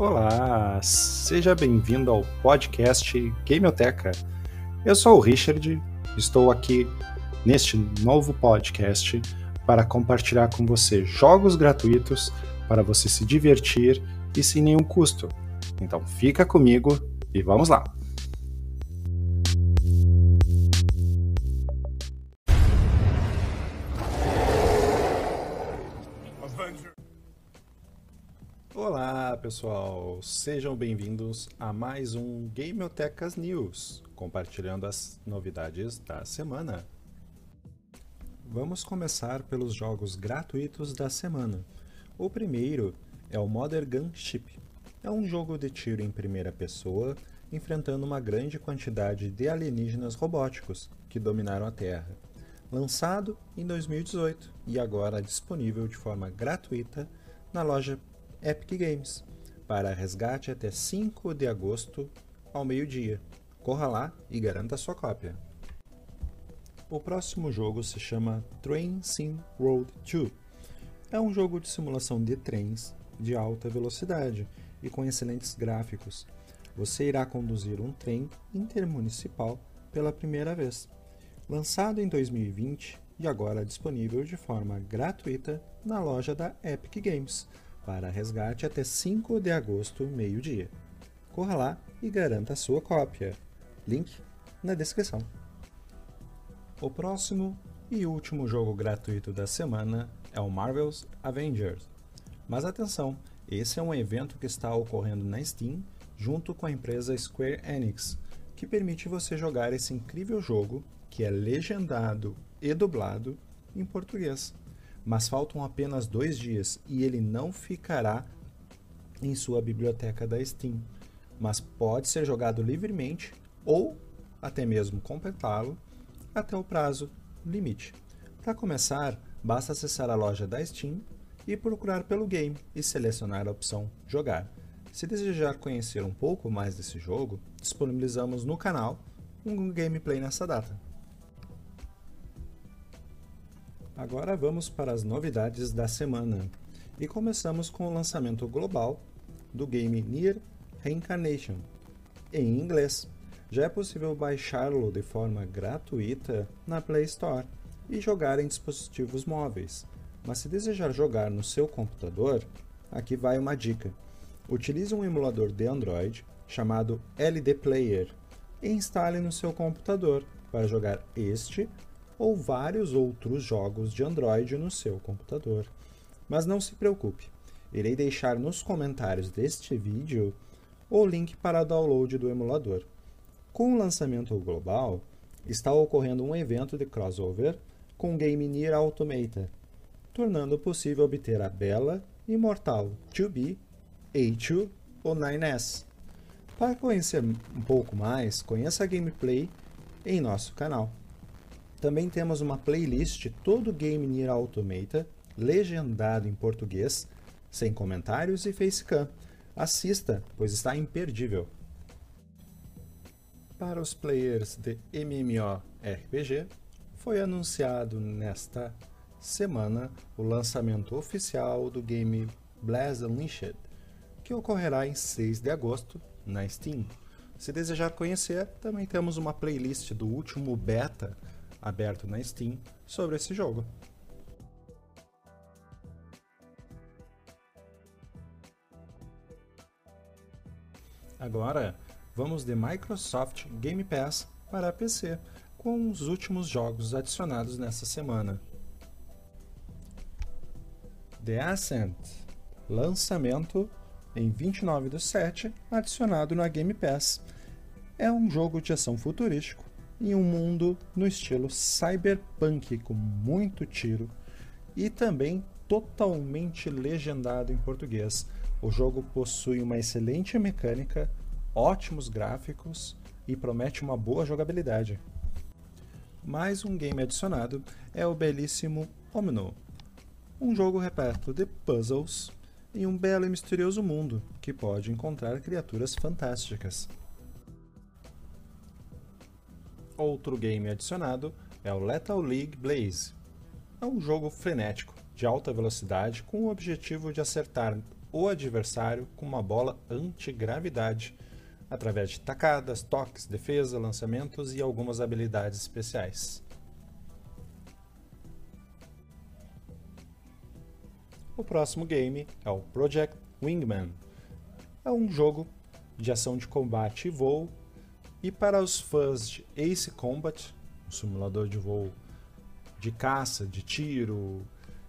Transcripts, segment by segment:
Olá, seja bem-vindo ao podcast Gameoteca. Eu sou o Richard, estou aqui neste novo podcast para compartilhar com você jogos gratuitos para você se divertir e sem nenhum custo. Então fica comigo e vamos lá! Olá pessoal, sejam bem-vindos a mais um Gameotecas News, compartilhando as novidades da semana. Vamos começar pelos jogos gratuitos da semana. O primeiro é o Modern Gunship. É um jogo de tiro em primeira pessoa, enfrentando uma grande quantidade de alienígenas robóticos que dominaram a Terra. Lançado em 2018 e agora disponível de forma gratuita na loja Epic Games, para resgate até 5 de agosto ao meio-dia. Corra lá e garanta sua cópia. O próximo jogo se chama Train Sim Road 2. É um jogo de simulação de trens de alta velocidade e com excelentes gráficos. Você irá conduzir um trem intermunicipal pela primeira vez. Lançado em 2020 e agora disponível de forma gratuita na loja da Epic Games, para resgate até 5 de agosto, meio-dia. Corra lá e garanta sua cópia. Link na descrição. O próximo e último jogo gratuito da semana é o Marvel's Avengers. Mas atenção, esse é um evento que está ocorrendo na Steam junto com a empresa Square Enix, que permite você jogar esse incrível jogo que é legendado e dublado em português. Mas faltam apenas dois dias e ele não ficará em sua biblioteca da Steam, mas pode ser jogado livremente ou até mesmo completá-lo até o prazo limite. Para começar, basta acessar a loja da Steam e procurar pelo game e selecionar a opção Jogar. Se desejar conhecer um pouco mais desse jogo, disponibilizamos no canal um gameplay nessa data. Agora vamos para as novidades da semana e começamos com o lançamento global do game Nier Reincarnation em inglês já é possível baixá-lo de forma gratuita na Play Store e jogar em dispositivos móveis. Mas se desejar jogar no seu computador, aqui vai uma dica. Utilize um emulador de Android chamado LD Player e instale no seu computador para jogar este ou vários outros jogos de Android no seu computador. Mas não se preocupe, irei deixar nos comentários deste vídeo o link para download do emulador. Com o lançamento global, está ocorrendo um evento de crossover com Game Near Automata, tornando possível obter a bela imortal 2B, A2 ou 9S. Para conhecer um pouco mais, conheça a gameplay em nosso canal. Também temos uma playlist todo Game Near Automata, legendado em português, sem comentários e facecam. Assista, pois está imperdível. Para os players de MMORPG, foi anunciado nesta semana o lançamento oficial do game Blast Unleashed, que ocorrerá em 6 de agosto na Steam. Se desejar conhecer, também temos uma playlist do último beta aberto na Steam sobre esse jogo. Agora, vamos de Microsoft Game Pass para PC, com os últimos jogos adicionados nessa semana. The Ascent, lançamento em 29 do 7, adicionado na Game Pass. É um jogo de ação futurístico em um mundo no estilo cyberpunk, com muito tiro e também totalmente legendado em português. O jogo possui uma excelente mecânica ótimos gráficos e promete uma boa jogabilidade. Mais um game adicionado é o belíssimo Omno, um jogo repleto de puzzles em um belo e misterioso mundo que pode encontrar criaturas fantásticas. Outro game adicionado é o Lethal League Blaze. É um jogo frenético, de alta velocidade, com o objetivo de acertar o adversário com uma bola antigravidade, através de tacadas, toques, defesa, lançamentos e algumas habilidades especiais. O próximo game é o Project Wingman. É um jogo de ação de combate e voo, e para os fãs de Ace Combat, um simulador de voo de caça, de tiro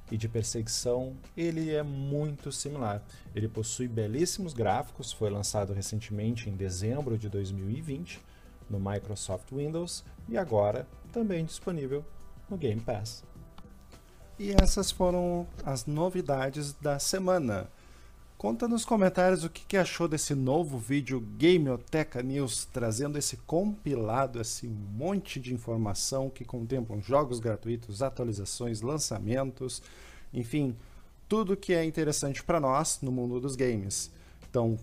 e de perseguição, ele é muito similar. Ele possui belíssimos gráficos, foi lançado recentemente em dezembro de 2020 no Microsoft Windows e agora também disponível no Game Pass. E essas foram as novidades da semana. Conta nos comentários o que, achou desse novo vídeo Gameoteca News, trazendo esse compilado, esse monte de informação que contemplam jogos gratuitos, atualizações, lançamentos, enfim, tudo que é interessante para nós no mundo dos games. Então,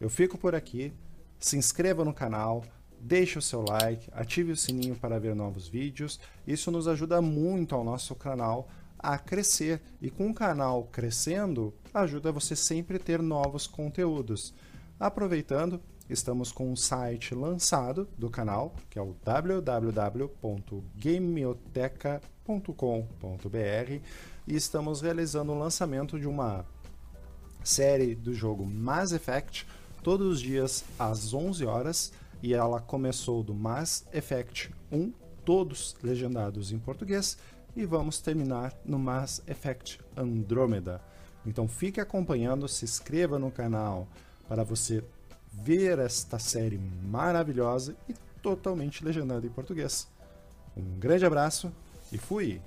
eu fico por aqui, se inscreva no canal, deixe o seu like, ative o sininho para ver novos vídeos, isso nos ajuda muito ao nosso canal a crescer. E com o canal crescendo, ajuda você sempre ter novos conteúdos. Aproveitando, estamos com um site lançado do canal, que é o www.gameoteca.com.br e estamos realizando o lançamento de uma série do jogo Mass Effect todos os dias às 11 horas e ela começou do Mass Effect 1, todos legendados em português, e vamos terminar no Mass Effect Andromeda. Então fique acompanhando, se inscreva no canal para você ver esta série maravilhosa e totalmente legendada em português. Um grande abraço e fui!